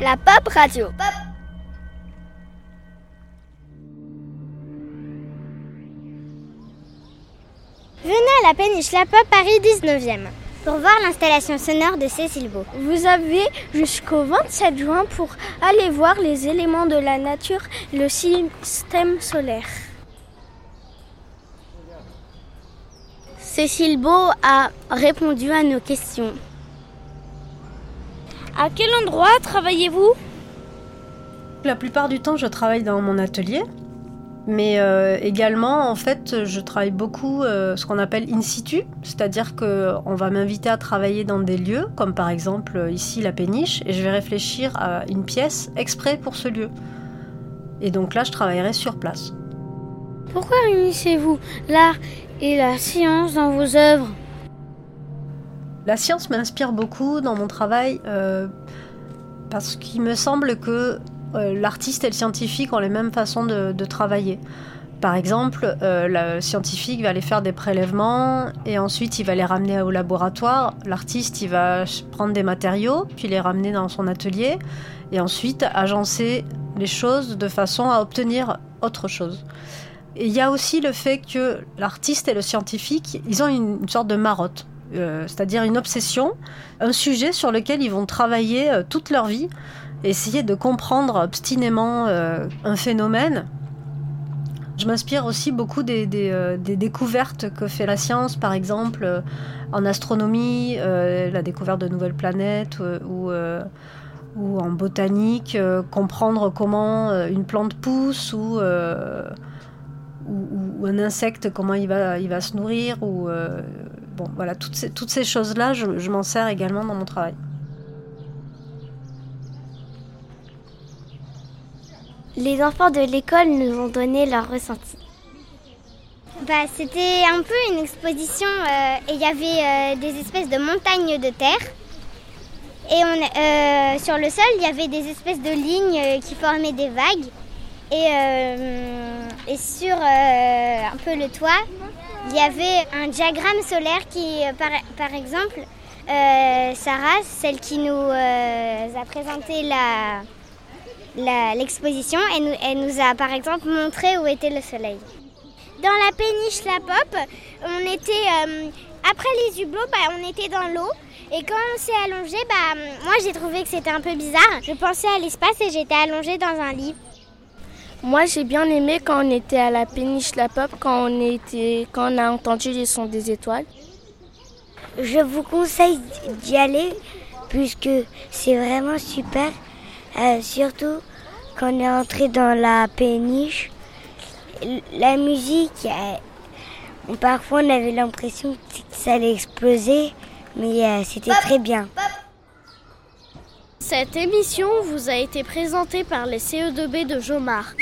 La Pop Radio. Venez à la péniche La Pop Paris 19e pour voir l'installation sonore de Cécile Beau. Vous avez jusqu'au 27 juin pour aller voir les éléments de la nature, le système solaire. Cécile Beau a répondu à nos questions. À quel endroit travaillez-vous? La plupart du temps, je travaille dans mon atelier. Mais euh, également, en fait, je travaille beaucoup euh, ce qu'on appelle in situ, c'est-à-dire qu'on va m'inviter à travailler dans des lieux, comme par exemple euh, ici la péniche, et je vais réfléchir à une pièce exprès pour ce lieu. Et donc là, je travaillerai sur place. Pourquoi réunissez-vous l'art et la science dans vos œuvres? La science m'inspire beaucoup dans mon travail parce qu'il me semble que euh, l'artiste et le scientifique ont les mêmes façons de, travailler. Par exemple, euh, le scientifique va aller faire des prélèvements et ensuite il va les ramener au laboratoire. L'artiste, il va prendre des matériaux, puis les ramener dans son atelier et ensuite agencer les choses de façon à obtenir autre chose. Il y a aussi le fait que l'artiste et le scientifique, ils ont une, sorte de marotte, euh, c'est-à-dire une obsession, un sujet sur lequel ils vont travailler toute leur vie essayer de comprendre obstinément euh, un phénomène. Je m'inspire aussi beaucoup des, euh, découvertes que fait la science, par exemple euh, en astronomie, la découverte de nouvelles planètes ou, ou en botanique, comprendre comment une plante pousse ou, ou, un insecte, comment il va, il va se nourrir. Ou, bon, voilà, toutes ces, toutes ces choses-là, je m'en sers également dans mon travail. Les enfants de l'école nous ont donné leur ressenti. Bah, c'était un peu une exposition euh, et il y avait euh, des espèces de montagnes de terre. Et on, euh, sur le sol, il y avait des espèces de lignes qui formaient des vagues. Et, et sur un peu le toit, il y avait un diagramme solaire qui, par, par exemple, Sarah, celle qui nous a présenté l'exposition. Elle, nous, a par exemple montré où était le soleil. Dans la péniche La Pop, on était, euh, après les hublots, bah, on était dans l'eau. Et quand on s'est allongé, bah, moi j'ai trouvé que c'était un peu bizarre. Je pensais à l'espace et j'étais allongée dans un lit. Moi j'ai bien aimé quand on était à la péniche La Pop, quand on, était, quand on a entendu les sons des étoiles. Je vous conseille d'y aller puisque c'est vraiment super. Euh, surtout quand on est entré dans la péniche, la musique, euh, parfois on avait l'impression que ça allait exploser, mais euh, c'était très bien. Cette émission vous a été présentée par les CE2B de Jomar.